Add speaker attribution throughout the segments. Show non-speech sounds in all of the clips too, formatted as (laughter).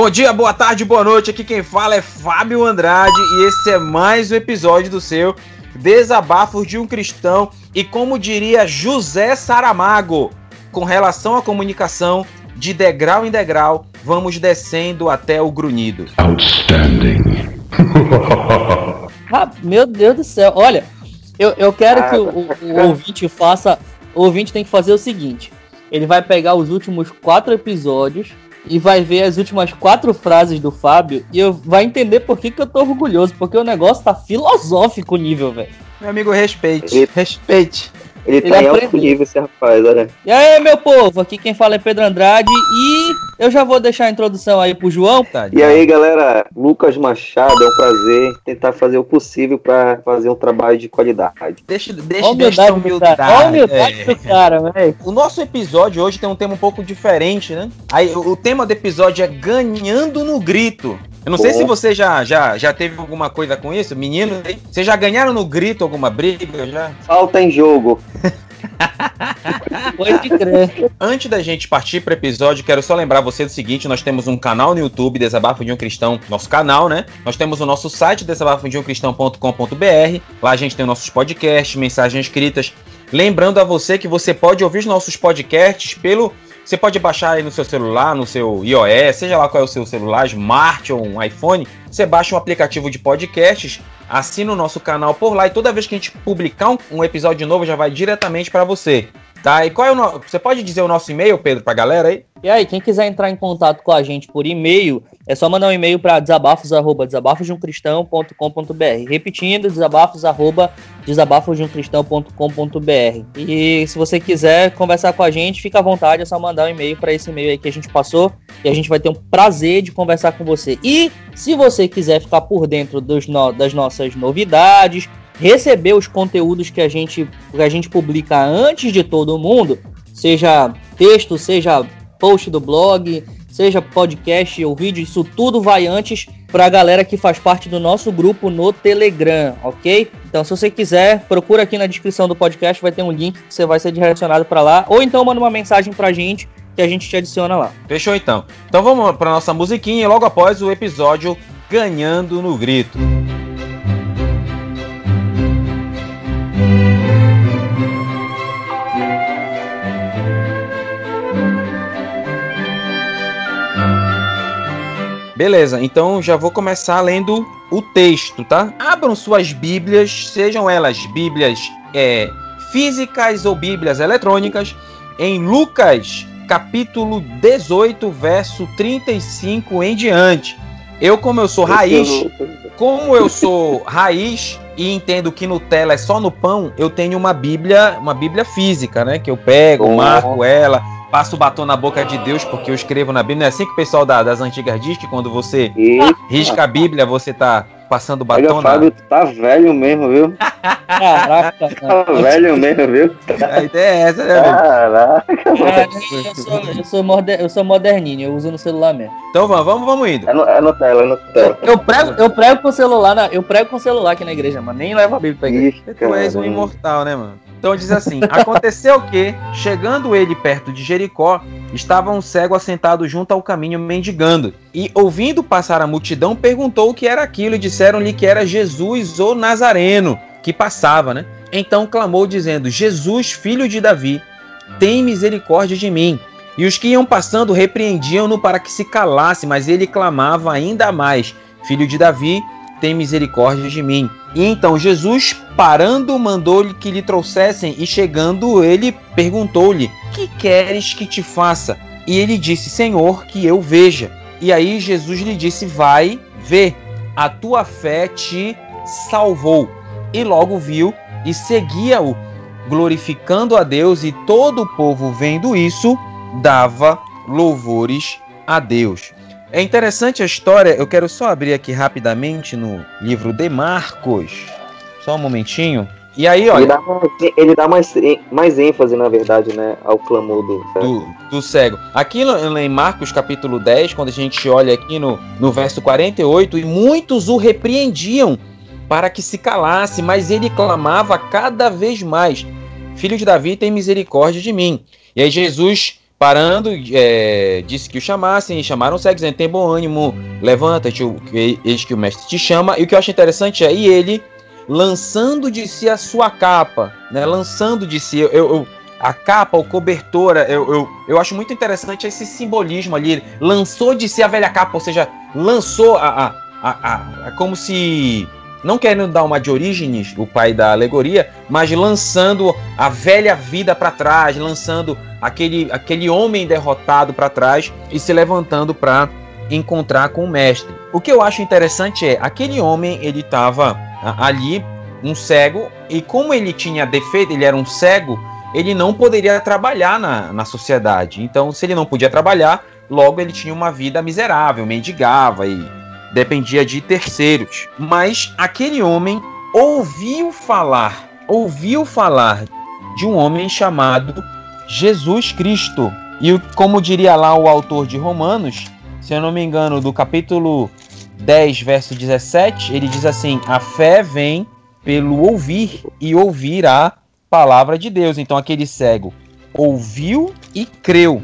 Speaker 1: Bom dia, boa tarde, boa noite. Aqui quem fala é Fábio Andrade e esse é mais um episódio do seu Desabafos de um Cristão. E como diria José Saramago, com relação à comunicação, de degrau em degrau, vamos descendo até o grunhido. Outstanding. (laughs)
Speaker 2: ah, meu Deus do céu, olha, eu, eu quero que o, o, o ouvinte faça. O ouvinte tem que fazer o seguinte: ele vai pegar os últimos quatro episódios e vai ver as últimas quatro frases do Fábio e eu vai entender por que, que eu tô orgulhoso, porque o negócio tá filosófico o nível, velho.
Speaker 1: Meu amigo, respeite. Respeite.
Speaker 3: Ele, ele tá em alto nível, esse rapaz, olha.
Speaker 2: E aí, meu povo, aqui quem fala é Pedro Andrade e eu já vou deixar a introdução aí pro João.
Speaker 3: Tá, e aí, galera, Lucas Machado, é um prazer tentar fazer o possível para fazer um trabalho de qualidade.
Speaker 1: Deixa, deixa, deixa humildade. Olha humildade é. cara, velho. O nosso episódio hoje tem um tema um pouco diferente, né? Aí, o tema do episódio é Ganhando no Grito. Eu não sei se você já, já, já teve alguma coisa com isso, menino. Vocês já ganharam no grito alguma briga já?
Speaker 3: Falta em jogo. (laughs)
Speaker 1: Pode crer. Antes da gente partir para o episódio, quero só lembrar você do seguinte: nós temos um canal no YouTube, Desabafo de um Cristão, nosso canal, né? Nós temos o nosso site, desabafodeuMcristão.com.br. Lá a gente tem nossos podcasts, mensagens escritas. Lembrando a você que você pode ouvir os nossos podcasts pelo você pode baixar aí no seu celular, no seu iOS, seja lá qual é o seu celular, Smart ou um iPhone. Você baixa um aplicativo de podcasts, assina o nosso canal por lá e toda vez que a gente publicar um, um episódio novo já vai diretamente para você. Tá, e qual é o no... Você pode dizer o nosso e-mail, Pedro, pra galera aí?
Speaker 2: E aí, quem quiser entrar em contato com a gente por e-mail, é só mandar um e-mail para desabafos, arroba, desabafosdeumcristão.com.br. Repetindo, desabafos, arroba, desabafosdeumcristão.com.br. E se você quiser conversar com a gente, fica à vontade, é só mandar um e-mail para esse e-mail aí que a gente passou e a gente vai ter um prazer de conversar com você. E se você quiser ficar por dentro dos no... das nossas novidades, receber os conteúdos que a gente, que a gente publica antes de todo mundo, seja texto, seja post do blog, seja podcast ou vídeo, isso tudo vai antes para a galera que faz parte do nosso grupo no Telegram, ok? Então, se você quiser, procura aqui na descrição do podcast, vai ter um link que você vai ser direcionado para lá, ou então manda uma mensagem para a gente que a gente te adiciona lá.
Speaker 1: Fechou então. Então vamos para nossa musiquinha logo após o episódio Ganhando no Grito. Beleza, então já vou começar lendo o texto, tá? Abram suas Bíblias, sejam elas Bíblias é, físicas ou Bíblias eletrônicas, em Lucas capítulo 18, verso 35 em diante. Eu, como eu sou raiz, como eu sou raiz e entendo que Nutella é só no pão, eu tenho uma Bíblia, uma Bíblia física, né? Que eu pego, marco ela, passo o batom na boca de Deus, porque eu escrevo na Bíblia. Não é assim que o pessoal da, das antigas diz que quando você Isso. risca a Bíblia, você tá passando batom
Speaker 3: Olha, Fábio, tá velho mesmo, viu? Caraca, (laughs) tá velho mesmo, viu? A ideia é essa,
Speaker 2: né? Caraca, é, eu, sou, eu, sou moder, eu sou moderninho, eu uso no celular mesmo.
Speaker 1: Então vamos, vamos, vamos indo.
Speaker 3: É no, é no tela, é no tela.
Speaker 2: Eu, eu, prego, eu prego com o celular, na, eu prego com o celular aqui na igreja, mano. Nem levo a Bíblia pra igreja.
Speaker 1: Ixi, tu és um imortal, né, mano? Então diz assim: (laughs) Aconteceu que, chegando ele perto de Jericó, estava um cego assentado junto ao caminho mendigando. E, ouvindo passar a multidão, perguntou o que era aquilo e disseram-lhe que era Jesus o Nazareno que passava, né? Então clamou, dizendo: Jesus, filho de Davi, tem misericórdia de mim. E os que iam passando repreendiam-no para que se calasse, mas ele clamava ainda mais: Filho de Davi, tem misericórdia de mim. E então Jesus, parando, mandou-lhe que lhe trouxessem, e chegando ele, perguntou-lhe: Que queres que te faça? E ele disse: Senhor, que eu veja. E aí Jesus lhe disse: Vai, vê, a tua fé te salvou. E logo viu e seguia-o, glorificando a Deus, e todo o povo, vendo isso, dava louvores a Deus. É interessante a história, eu quero só abrir aqui rapidamente no livro de Marcos. Só um momentinho. E aí, olha.
Speaker 3: Ele dá, ele dá mais, mais ênfase, na verdade, né, ao clamor do
Speaker 1: cego. Do, do cego. Aqui no, em Marcos capítulo 10, quando a gente olha aqui no, no verso 48, e muitos o repreendiam para que se calasse, mas ele clamava cada vez mais: Filho de Davi, tem misericórdia de mim. E aí Jesus parando, é, disse que o chamassem, chamaram o cego, dizendo: tem bom ânimo, levanta-te, eis que o mestre te chama. E o que eu acho interessante é, e ele lançando de si a sua capa, né? Lançando de si. Eu, eu, a capa, o cobertora, eu, eu, eu acho muito interessante esse simbolismo ali. Ele lançou de si a velha capa, ou seja, lançou a, a, a, a como se. Não querendo dar uma de Orígenes, o pai da alegoria, mas lançando a velha vida para trás, lançando aquele, aquele homem derrotado para trás e se levantando para encontrar com o mestre. O que eu acho interessante é aquele homem ele estava ali um cego e como ele tinha defeito, ele era um cego, ele não poderia trabalhar na, na sociedade. Então, se ele não podia trabalhar, logo ele tinha uma vida miserável, mendigava e dependia de terceiros. Mas aquele homem ouviu falar, ouviu falar de um homem chamado Jesus Cristo. E como diria lá o autor de Romanos, se eu não me engano, do capítulo 10, verso 17, ele diz assim: A fé vem pelo ouvir e ouvir a palavra de Deus. Então aquele cego ouviu e creu.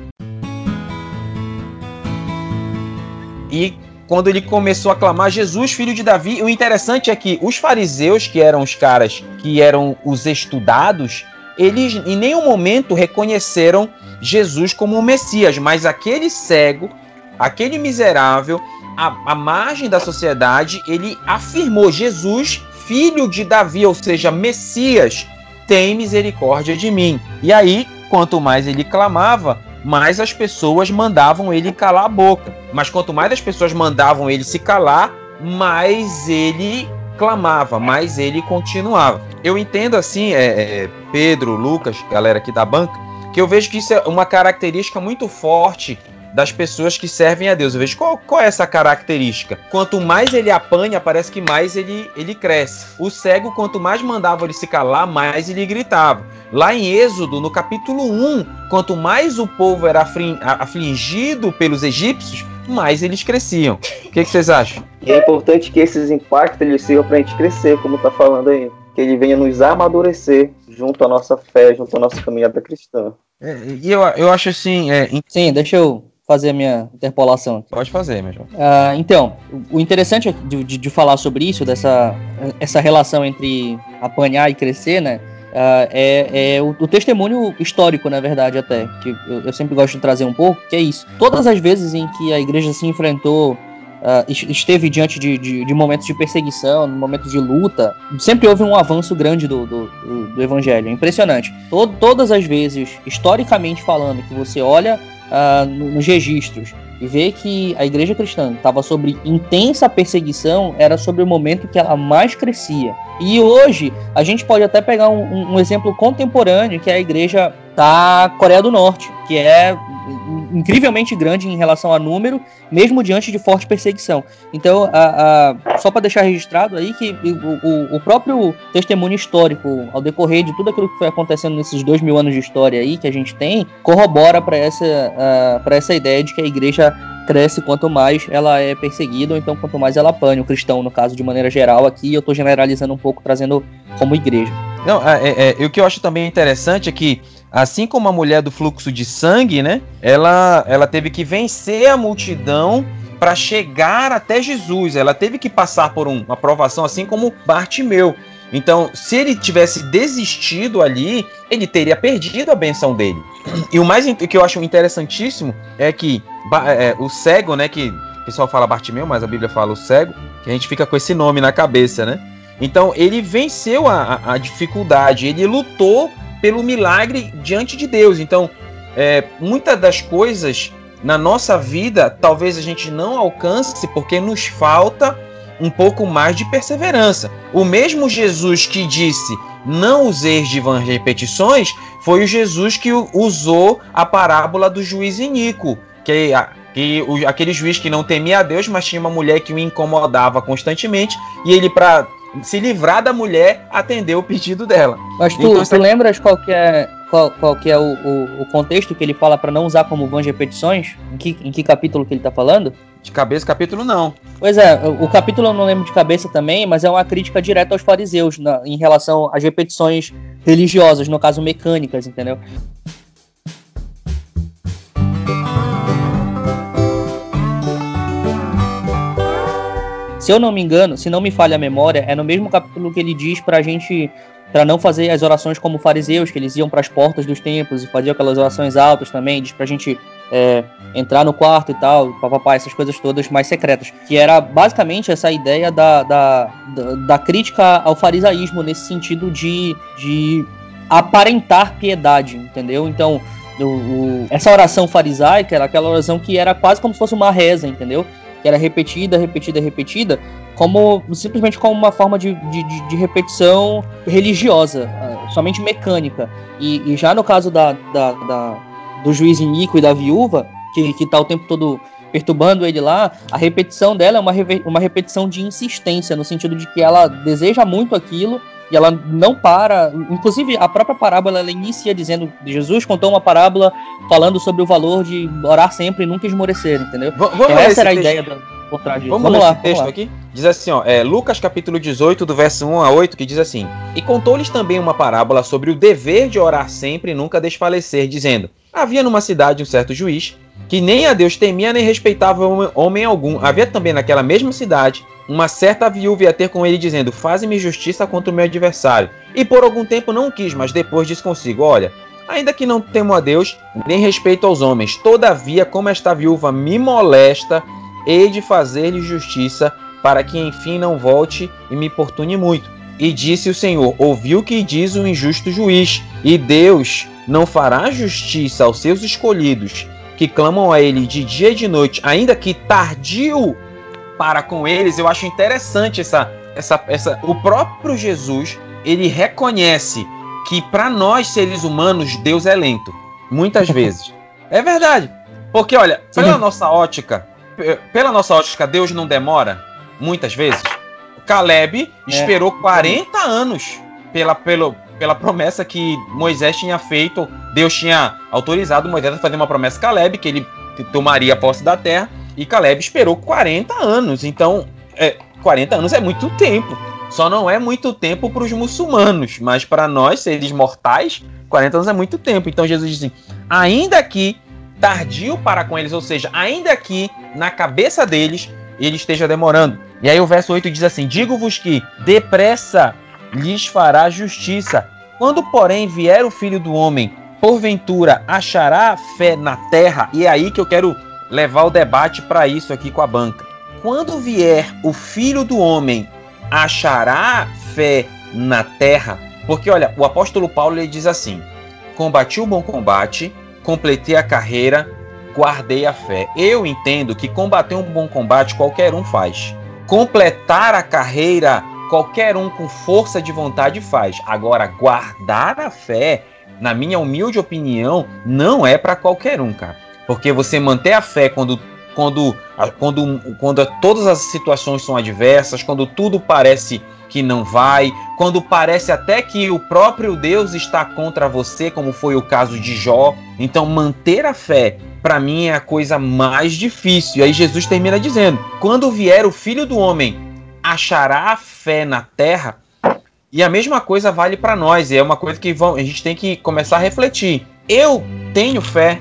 Speaker 1: E quando ele começou a clamar Jesus, filho de Davi, o interessante é que os fariseus, que eram os caras que eram os estudados, eles em nenhum momento reconheceram Jesus como o Messias, mas aquele cego, aquele miserável, à, à margem da sociedade, ele afirmou Jesus, filho de Davi, ou seja, Messias, tem misericórdia de mim. E aí, quanto mais ele clamava, mais as pessoas mandavam ele calar a boca. Mas quanto mais as pessoas mandavam ele se calar, mais ele clamava, mais ele continuava. Eu entendo assim, é, é, Pedro, Lucas, galera aqui da banca, que eu vejo que isso é uma característica muito forte das pessoas que servem a Deus. Eu vejo qual, qual é essa característica. Quanto mais ele apanha, parece que mais ele, ele cresce. O cego, quanto mais mandava ele se calar, mais ele gritava. Lá em Êxodo, no capítulo 1, quanto mais o povo era afligido pelos egípcios, mais eles cresciam. O que, que vocês acham?
Speaker 3: E é importante que esses impactos eles sirvam para a gente crescer, como está falando aí. Que ele venha nos amadurecer junto à nossa fé, junto à nossa caminhada cristã.
Speaker 1: É, e eu, eu acho assim. É...
Speaker 2: Sim, deixa eu fazer a minha interpolação. Aqui.
Speaker 1: Pode fazer, meu João.
Speaker 2: Uh, então, o interessante de, de, de, falar sobre isso, dessa essa relação entre apanhar e crescer, né? Uh, é, é o, o, testemunho histórico, na verdade, até, que eu, eu, sempre gosto de trazer um pouco, que é isso. Todas as vezes em que a igreja se enfrentou, uh, esteve diante de, de, de, momentos de perseguição, momentos de luta, sempre houve um avanço grande do, do, do, do evangelho. É impressionante. Todo, todas as vezes, historicamente falando, que você olha uh, nos registros e ver que a igreja cristã estava sobre intensa perseguição era sobre o momento que ela mais crescia. E hoje a gente pode até pegar um, um exemplo contemporâneo que é a igreja da Coreia do Norte, que é incrivelmente grande em relação a número, mesmo diante de forte perseguição. Então, a, a, só para deixar registrado aí que o, o, próprio testemunho histórico, ao decorrer de tudo aquilo que foi acontecendo nesses dois mil anos de história aí que a gente tem, corrobora para essa, essa ideia de que a igreja cresce quanto mais ela é perseguida, ou então quanto mais ela apanha o cristão, no caso, de maneira geral aqui, eu estou generalizando um pouco, trazendo como igreja.
Speaker 1: Não, é, é, é, o que eu acho também interessante é que Assim como a mulher do fluxo de sangue, né? Ela, ela teve que vencer a multidão para chegar até Jesus. Ela teve que passar por um, uma provação, assim como Bartimeu. Então, se ele tivesse desistido ali, ele teria perdido a benção dele. E o mais que eu acho interessantíssimo é que é, o cego, né? Que o pessoal fala Bartimeu, mas a Bíblia fala o cego, que a gente fica com esse nome na cabeça, né? Então ele venceu a, a dificuldade, ele lutou pelo milagre diante de Deus. Então, é, muitas das coisas na nossa vida talvez a gente não alcance porque nos falta um pouco mais de perseverança. O mesmo Jesus que disse não useis de vãs repetições foi o Jesus que usou a parábola do juiz Inico, que, que aquele juiz que não temia a Deus, mas tinha uma mulher que o incomodava constantemente e ele para se livrar da mulher, atender o pedido dela.
Speaker 2: Mas tu, então, tu lembras qual que é, qual, qual que é o, o, o contexto que ele fala para não usar como vãs repetições? Em que, em que capítulo que ele tá falando?
Speaker 1: De cabeça, capítulo não.
Speaker 2: Pois é, o, o capítulo eu não lembro de cabeça também, mas é uma crítica direta aos fariseus na, em relação às repetições religiosas, no caso mecânicas, entendeu? Se eu não me engano, se não me falha a memória, é no mesmo capítulo que ele diz pra gente para não fazer as orações como fariseus, que eles iam para as portas dos templos e faziam aquelas orações altas também, diz pra gente é, entrar no quarto e tal, papapá, essas coisas todas mais secretas. Que era basicamente essa ideia da, da, da, da crítica ao farisaísmo, nesse sentido de, de aparentar piedade, entendeu? Então, o, o, essa oração farisaica era aquela oração que era quase como se fosse uma reza, entendeu? Que era repetida, repetida, repetida, como simplesmente como uma forma de, de, de repetição religiosa, ah, somente mecânica. E, e já no caso da, da, da, do juiz Inico e da viúva, que, que tá o tempo todo perturbando ele lá, a repetição dela é uma, uma repetição de insistência, no sentido de que ela deseja muito aquilo e ela não para. Inclusive, a própria parábola ela inicia dizendo: Jesus contou uma parábola falando sobre o valor de orar sempre e nunca esmorecer, entendeu? V vamos Essa era a ideia da, por trás disso.
Speaker 1: Vamos, vamos lá, texto lá. aqui? Diz assim, ó, é, Lucas capítulo 18, do verso 1 a 8, que diz assim: E contou-lhes também uma parábola sobre o dever de orar sempre e nunca desfalecer, dizendo: Havia numa cidade um certo juiz que nem a Deus temia nem respeitava homem algum. Havia também naquela mesma cidade uma certa viúva ia ter com ele dizendo: Faze-me justiça contra o meu adversário. E por algum tempo não quis, mas depois disse consigo: Olha, ainda que não temo a Deus, nem respeito aos homens, todavia, como esta viúva me molesta, hei de fazer-lhe justiça, para que enfim não volte e me importune muito. E disse o Senhor: Ouviu que diz o injusto juiz, e Deus não fará justiça aos seus escolhidos, que clamam a ele de dia e de noite, ainda que tardio para com eles. Eu acho interessante essa, essa, essa. O próprio Jesus ele reconhece que para nós seres humanos Deus é lento, muitas (laughs) vezes. É verdade, porque olha, pela nossa ótica, pela nossa ótica, Deus não demora muitas vezes. Caleb é. esperou 40 anos pela, pelo, pela promessa que Moisés tinha feito. Deus tinha autorizado Moisés a fazer uma promessa a Caleb, que ele tomaria posse da terra. E Caleb esperou 40 anos. Então, é, 40 anos é muito tempo. Só não é muito tempo para os muçulmanos, mas para nós, seres mortais, 40 anos é muito tempo. Então Jesus diz assim: ainda que tardio para com eles, ou seja, ainda que na cabeça deles ele esteja demorando. E aí o verso 8 diz assim: Digo-vos que depressa lhes fará justiça. Quando, porém, vier o filho do homem, porventura achará fé na terra? E é aí que eu quero levar o debate para isso aqui com a banca. Quando vier o filho do homem, achará fé na terra? Porque olha, o apóstolo Paulo ele diz assim: Combati o bom combate, completei a carreira, guardei a fé. Eu entendo que combater um bom combate qualquer um faz. Completar a carreira qualquer um com força de vontade faz. Agora, guardar a fé, na minha humilde opinião, não é para qualquer um, cara. Porque você manter a fé quando, quando, quando, quando todas as situações são adversas, quando tudo parece que não vai, quando parece até que o próprio Deus está contra você, como foi o caso de Jó. Então, manter a fé, para mim, é a coisa mais difícil. E aí, Jesus termina dizendo: quando vier o filho do homem, achará fé na terra. E a mesma coisa vale para nós, e é uma coisa que a gente tem que começar a refletir. Eu tenho fé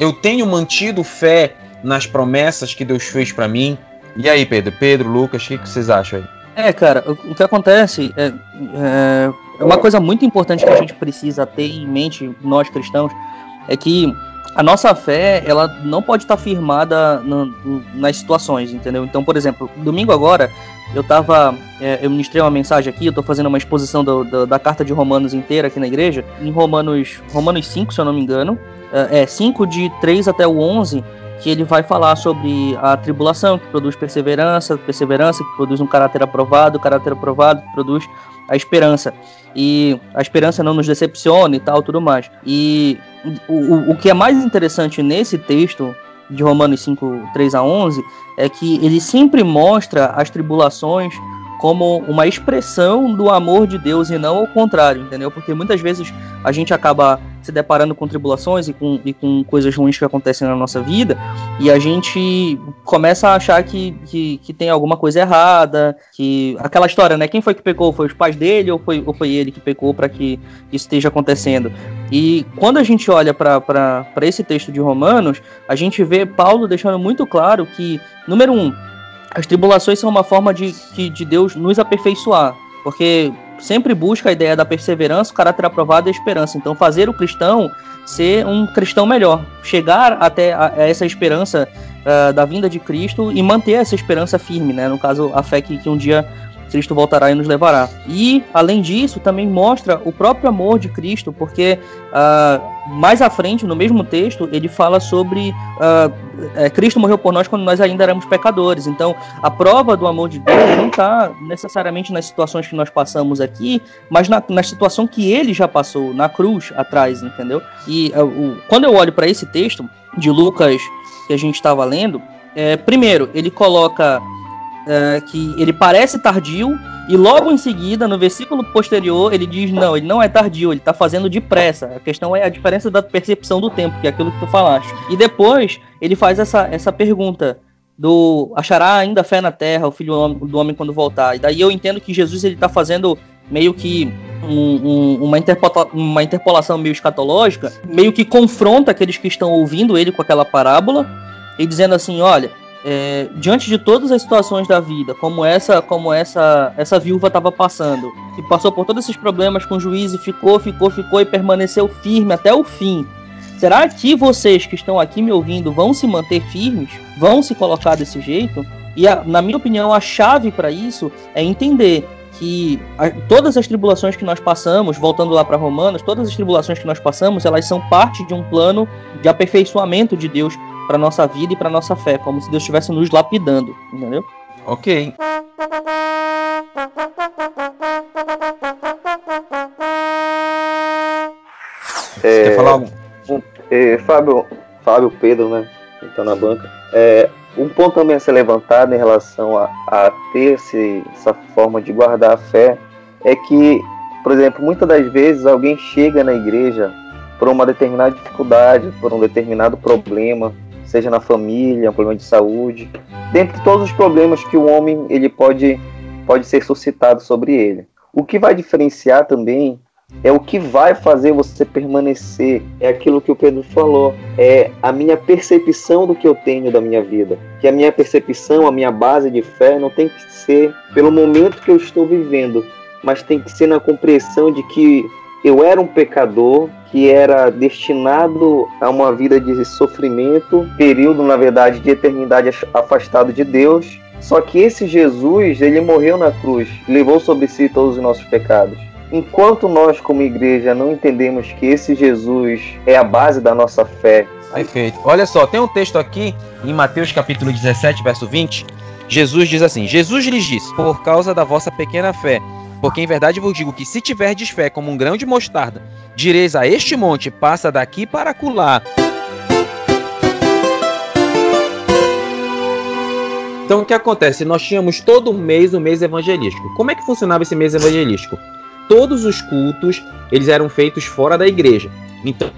Speaker 1: eu tenho mantido fé nas promessas que Deus fez para mim. E aí, Pedro? Pedro, Lucas, o que, que vocês acham aí?
Speaker 2: É, cara, o, o que acontece é, é, é, uma coisa muito importante que a gente precisa ter em mente, nós cristãos, é que a nossa fé, ela não pode estar firmada no, nas situações, entendeu? Então, por exemplo, domingo agora, eu tava, é, eu ministrei uma mensagem aqui, eu tô fazendo uma exposição do, do, da carta de Romanos inteira aqui na igreja, em Romanos, Romanos 5, se eu não me engano, é 5 de 3 até o 11, que ele vai falar sobre a tribulação que produz perseverança, perseverança que produz um caráter aprovado, caráter aprovado que produz a esperança. E a esperança não nos decepciona e tal, tudo mais. E o, o que é mais interessante nesse texto de Romanos 5, 3 a 11 é que ele sempre mostra as tribulações como uma expressão do amor de Deus e não ao contrário, entendeu? Porque muitas vezes a gente acaba se deparando com tribulações e com, e com coisas ruins que acontecem na nossa vida e a gente começa a achar que, que, que, tem alguma coisa errada, que aquela história, né? Quem foi que pecou? Foi os pais dele ou foi, ou foi ele que pecou para que isso esteja acontecendo? E quando a gente olha para esse texto de Romanos, a gente vê Paulo deixando muito claro que, número um, as tribulações são uma forma de, de, de Deus nos aperfeiçoar, porque sempre busca a ideia da perseverança, o caráter aprovado e a esperança. Então, fazer o cristão ser um cristão melhor, chegar até a, a essa esperança uh, da vinda de Cristo e manter essa esperança firme, né? No caso, a fé que, que um dia Cristo voltará e nos levará. E, além disso, também mostra o próprio amor de Cristo, porque uh, mais à frente, no mesmo texto, ele fala sobre uh, é, Cristo morreu por nós quando nós ainda éramos pecadores. Então, a prova do amor de Deus não está necessariamente nas situações que nós passamos aqui, mas na, na situação que ele já passou, na cruz atrás, entendeu? E uh, o, quando eu olho para esse texto de Lucas que a gente estava lendo, é, primeiro, ele coloca é, que ele parece tardio, e logo em seguida, no versículo posterior, ele diz: não, ele não é tardio, ele está fazendo depressa. A questão é a diferença da percepção do tempo, que é aquilo que tu falaste. E depois, ele faz essa, essa pergunta do achará ainda fé na terra o filho do homem quando voltar. E daí eu entendo que Jesus ele está fazendo meio que um, um, uma, interpola uma interpolação meio escatológica, meio que confronta aqueles que estão ouvindo ele com aquela parábola e dizendo assim, olha, é, diante de todas as situações da vida, como essa, como essa, essa viúva estava passando, e passou por todos esses problemas com o juiz e ficou, ficou, ficou e permaneceu firme até o fim. Será que vocês que estão aqui me ouvindo vão se manter firmes? Vão se colocar desse jeito? E a, na minha opinião, a chave para isso é entender que a, todas as tribulações que nós passamos, voltando lá para Romanos, todas as tribulações que nós passamos, elas são parte de um plano de aperfeiçoamento de Deus para nossa vida e para nossa fé, como se Deus estivesse nos lapidando, entendeu?
Speaker 1: Ok.
Speaker 3: É, quer falar algo? Um, é, Fábio, Fábio Pedro, né? Então na banca. É, um ponto também a ser levantado em relação a, a ter esse, essa forma de guardar a fé é que, por exemplo, muitas das vezes alguém chega na igreja por uma determinada dificuldade, por um determinado problema, seja na família, um problema de saúde, dentre todos os problemas que o homem ele pode, pode ser suscitado sobre ele. O que vai diferenciar também é o que vai fazer você permanecer, é aquilo que o Pedro falou, é a minha percepção do que eu tenho da minha vida. Que a minha percepção, a minha base de fé não tem que ser pelo momento que eu estou vivendo, mas tem que ser na compreensão de que eu era um pecador que era destinado a uma vida de sofrimento, período, na verdade, de eternidade afastado de Deus. Só que esse Jesus, ele morreu na cruz, levou sobre si todos os nossos pecados. Enquanto nós, como igreja, não entendemos que esse Jesus é a base da nossa fé.
Speaker 1: Perfeito. Olha só, tem um texto aqui em Mateus capítulo 17, verso 20. Jesus diz assim: Jesus lhes disse: Por causa da vossa pequena fé, porque em verdade vos digo que se tiverdes fé como um grão de mostarda, direis a este monte, passa daqui para acolá. Então o que acontece? Nós tínhamos todo mês o mês evangelístico. Como é que funcionava esse mês evangelístico? Todos os cultos, eles eram feitos fora da igreja. Então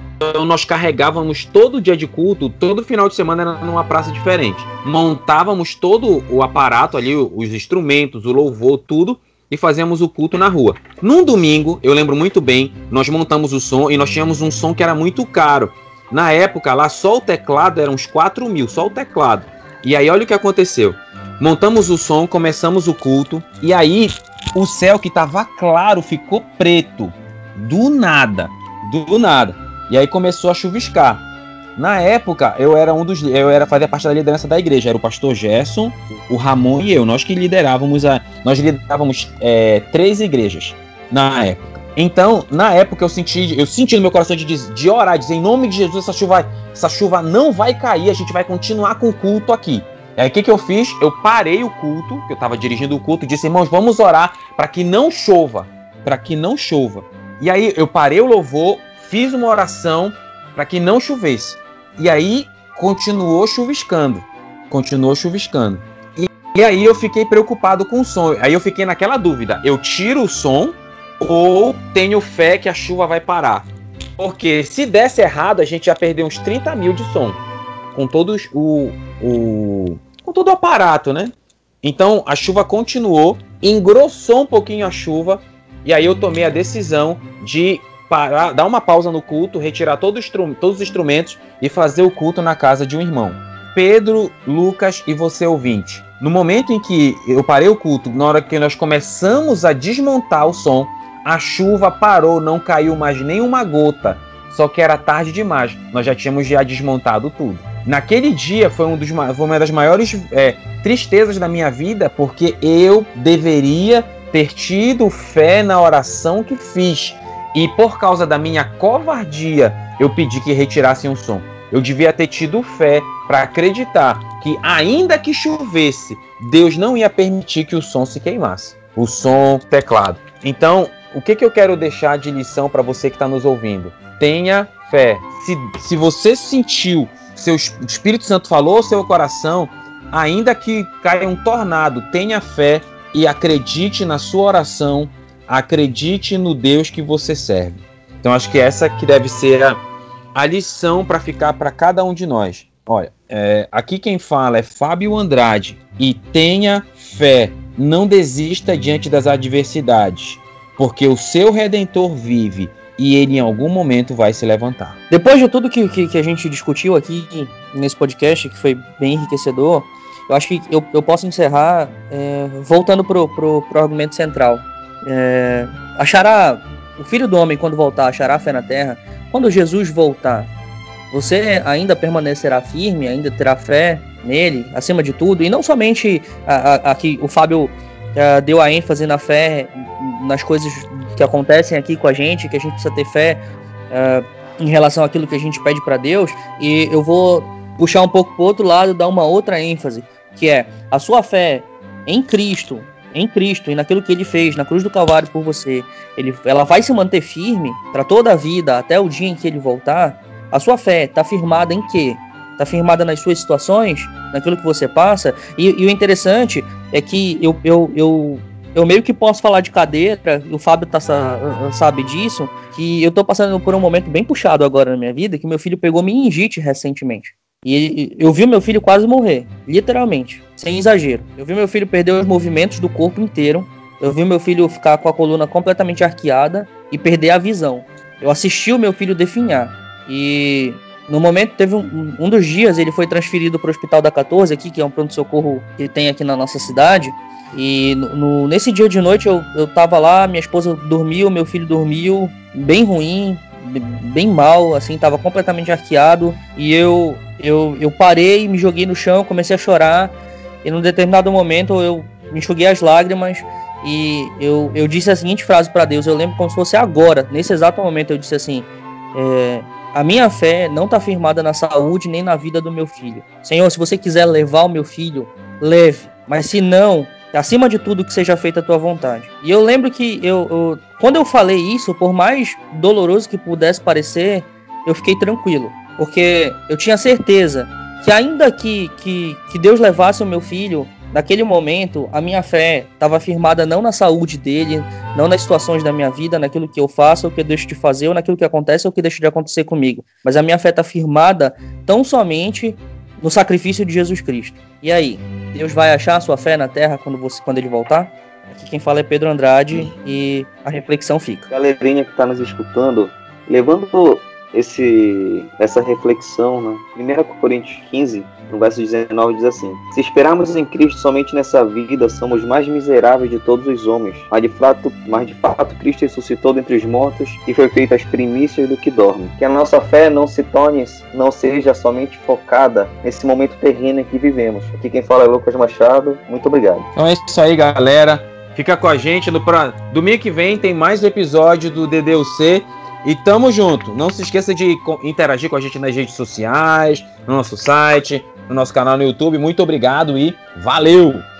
Speaker 1: nós carregávamos todo dia de culto, todo final de semana era numa praça diferente. Montávamos todo o aparato ali, os instrumentos, o louvor, tudo e fazíamos o culto na rua. Num domingo, eu lembro muito bem, nós montamos o som e nós tínhamos um som que era muito caro. Na época, lá só o teclado era uns 4 mil, só o teclado. E aí, olha o que aconteceu. Montamos o som, começamos o culto, e aí o céu que estava claro ficou preto. Do nada. Do nada. E aí começou a chuviscar. Na época, eu era um dos. Eu era fazia parte da liderança da igreja. Era o pastor Gerson, o Ramon e eu. Nós que liderávamos a. Nós liderávamos é, três igrejas na época. Então, na época, eu senti, eu senti no meu coração de, de orar, dizer, em nome de Jesus, essa chuva, essa chuva não vai cair, a gente vai continuar com o culto aqui. Aí, o que, que eu fiz? Eu parei o culto, que eu estava dirigindo o culto, disse, irmãos, vamos orar para que não chova. Para que não chova. E aí, eu parei o louvor, fiz uma oração para que não chovesse. E aí continuou chuviscando. Continuou chuviscando. E, e aí eu fiquei preocupado com o som. Aí eu fiquei naquela dúvida: eu tiro o som ou tenho fé que a chuva vai parar? Porque se desse errado, a gente ia perder uns 30 mil de som. Com todos o. o com todo o aparato, né? Então a chuva continuou, engrossou um pouquinho a chuva, e aí eu tomei a decisão de parar, dar uma pausa no culto, retirar todo todos os instrumentos e fazer o culto na casa de um irmão. Pedro, Lucas e você ouvinte, no momento em que eu parei o culto, na hora que nós começamos a desmontar o som, a chuva parou, não caiu mais nenhuma gota. Só que era tarde demais. Nós já tínhamos já desmontado tudo. Naquele dia foi, um dos, foi uma das maiores é, tristezas da minha vida, porque eu deveria ter tido fé na oração que fiz. E por causa da minha covardia, eu pedi que retirassem o som. Eu devia ter tido fé para acreditar que, ainda que chovesse, Deus não ia permitir que o som se queimasse. O som, teclado. Então, o que, que eu quero deixar de lição para você que está nos ouvindo? Tenha fé. Se, se você sentiu, seu Espírito Santo falou ao seu coração, ainda que caia um tornado, tenha fé e acredite na sua oração, acredite no Deus que você serve. Então acho que essa que deve ser a, a lição para ficar para cada um de nós. Olha, é, aqui quem fala é Fábio Andrade e tenha fé, não desista diante das adversidades porque o seu redentor vive e ele em algum momento vai se levantar.
Speaker 2: Depois de tudo que, que, que a gente discutiu aqui nesse podcast, que foi bem enriquecedor, eu acho que eu, eu posso encerrar é, voltando pro, pro argumento central. É, achará o filho do homem quando voltar, achará fé na terra. Quando Jesus voltar, você ainda permanecerá firme, ainda terá fé nele, acima de tudo, e não somente aqui o Fábio uh, deu a ênfase na fé, nas coisas que acontecem aqui com a gente, que a gente precisa ter fé uh, em relação àquilo que a gente pede para Deus. E eu vou puxar um pouco para outro lado, dar uma outra ênfase, que é a sua fé em Cristo, em Cristo e naquilo que Ele fez na cruz do Calvário por você. Ele, ela vai se manter firme para toda a vida, até o dia em que Ele voltar. A sua fé está firmada em quê? Está firmada nas suas situações, naquilo que você passa. E, e o interessante é que eu, eu, eu, eu meio que posso falar de cadeira, o Fábio tá, sabe disso, que eu tô passando por um momento bem puxado agora na minha vida, que meu filho pegou meningite recentemente. E eu vi meu filho quase morrer, literalmente, sem exagero. Eu vi meu filho perder os movimentos do corpo inteiro. Eu vi meu filho ficar com a coluna completamente arqueada e perder a visão. Eu assisti o meu filho definhar. E no momento, teve um, um dos dias, ele foi transferido para o Hospital da 14, aqui, que é um pronto-socorro que tem aqui na nossa cidade. E no, no, nesse dia de noite eu, eu tava lá, minha esposa dormiu, meu filho dormiu, bem ruim, bem mal, assim, tava completamente arqueado. E eu, eu, eu parei, me joguei no chão, comecei a chorar. E num determinado momento eu enxuguei as lágrimas e eu, eu disse a seguinte frase para Deus. Eu lembro como se fosse agora, nesse exato momento, eu disse assim: é, a minha fé não está firmada na saúde nem na vida do meu filho. Senhor, se você quiser levar o meu filho, leve. Mas se não, acima de tudo que seja feita a tua vontade. E eu lembro que eu, eu, quando eu falei isso, por mais doloroso que pudesse parecer, eu fiquei tranquilo, porque eu tinha certeza que ainda que, que, que Deus levasse o meu filho Naquele momento, a minha fé estava firmada não na saúde dele, não nas situações da minha vida, naquilo que eu faço, ou que eu deixo de fazer, ou naquilo que acontece, ou que deixa de acontecer comigo. Mas a minha fé está firmada tão somente no sacrifício de Jesus Cristo. E aí, Deus vai achar a sua fé na terra quando, você, quando ele voltar? Aqui quem fala é Pedro Andrade e a reflexão fica.
Speaker 3: Galerinha que está nos escutando, levando esse, essa reflexão, né? 1 Coríntios 15, no verso 19, diz assim: Se esperarmos em Cristo somente nessa vida, somos mais miseráveis de todos os homens. Mas de fato, mas de fato Cristo ressuscitou dentre os mortos e foi feito as primícias do que dorme. Que a nossa fé não se torne, não seja somente focada nesse momento terreno em que vivemos. Aqui quem fala é Lucas Machado. Muito obrigado.
Speaker 1: Então é isso aí, galera. Fica com a gente no pra... domingo que vem tem mais episódio do DDUC e tamo junto. Não se esqueça de interagir com a gente nas redes sociais, no nosso site, no nosso canal no YouTube. Muito obrigado e valeu!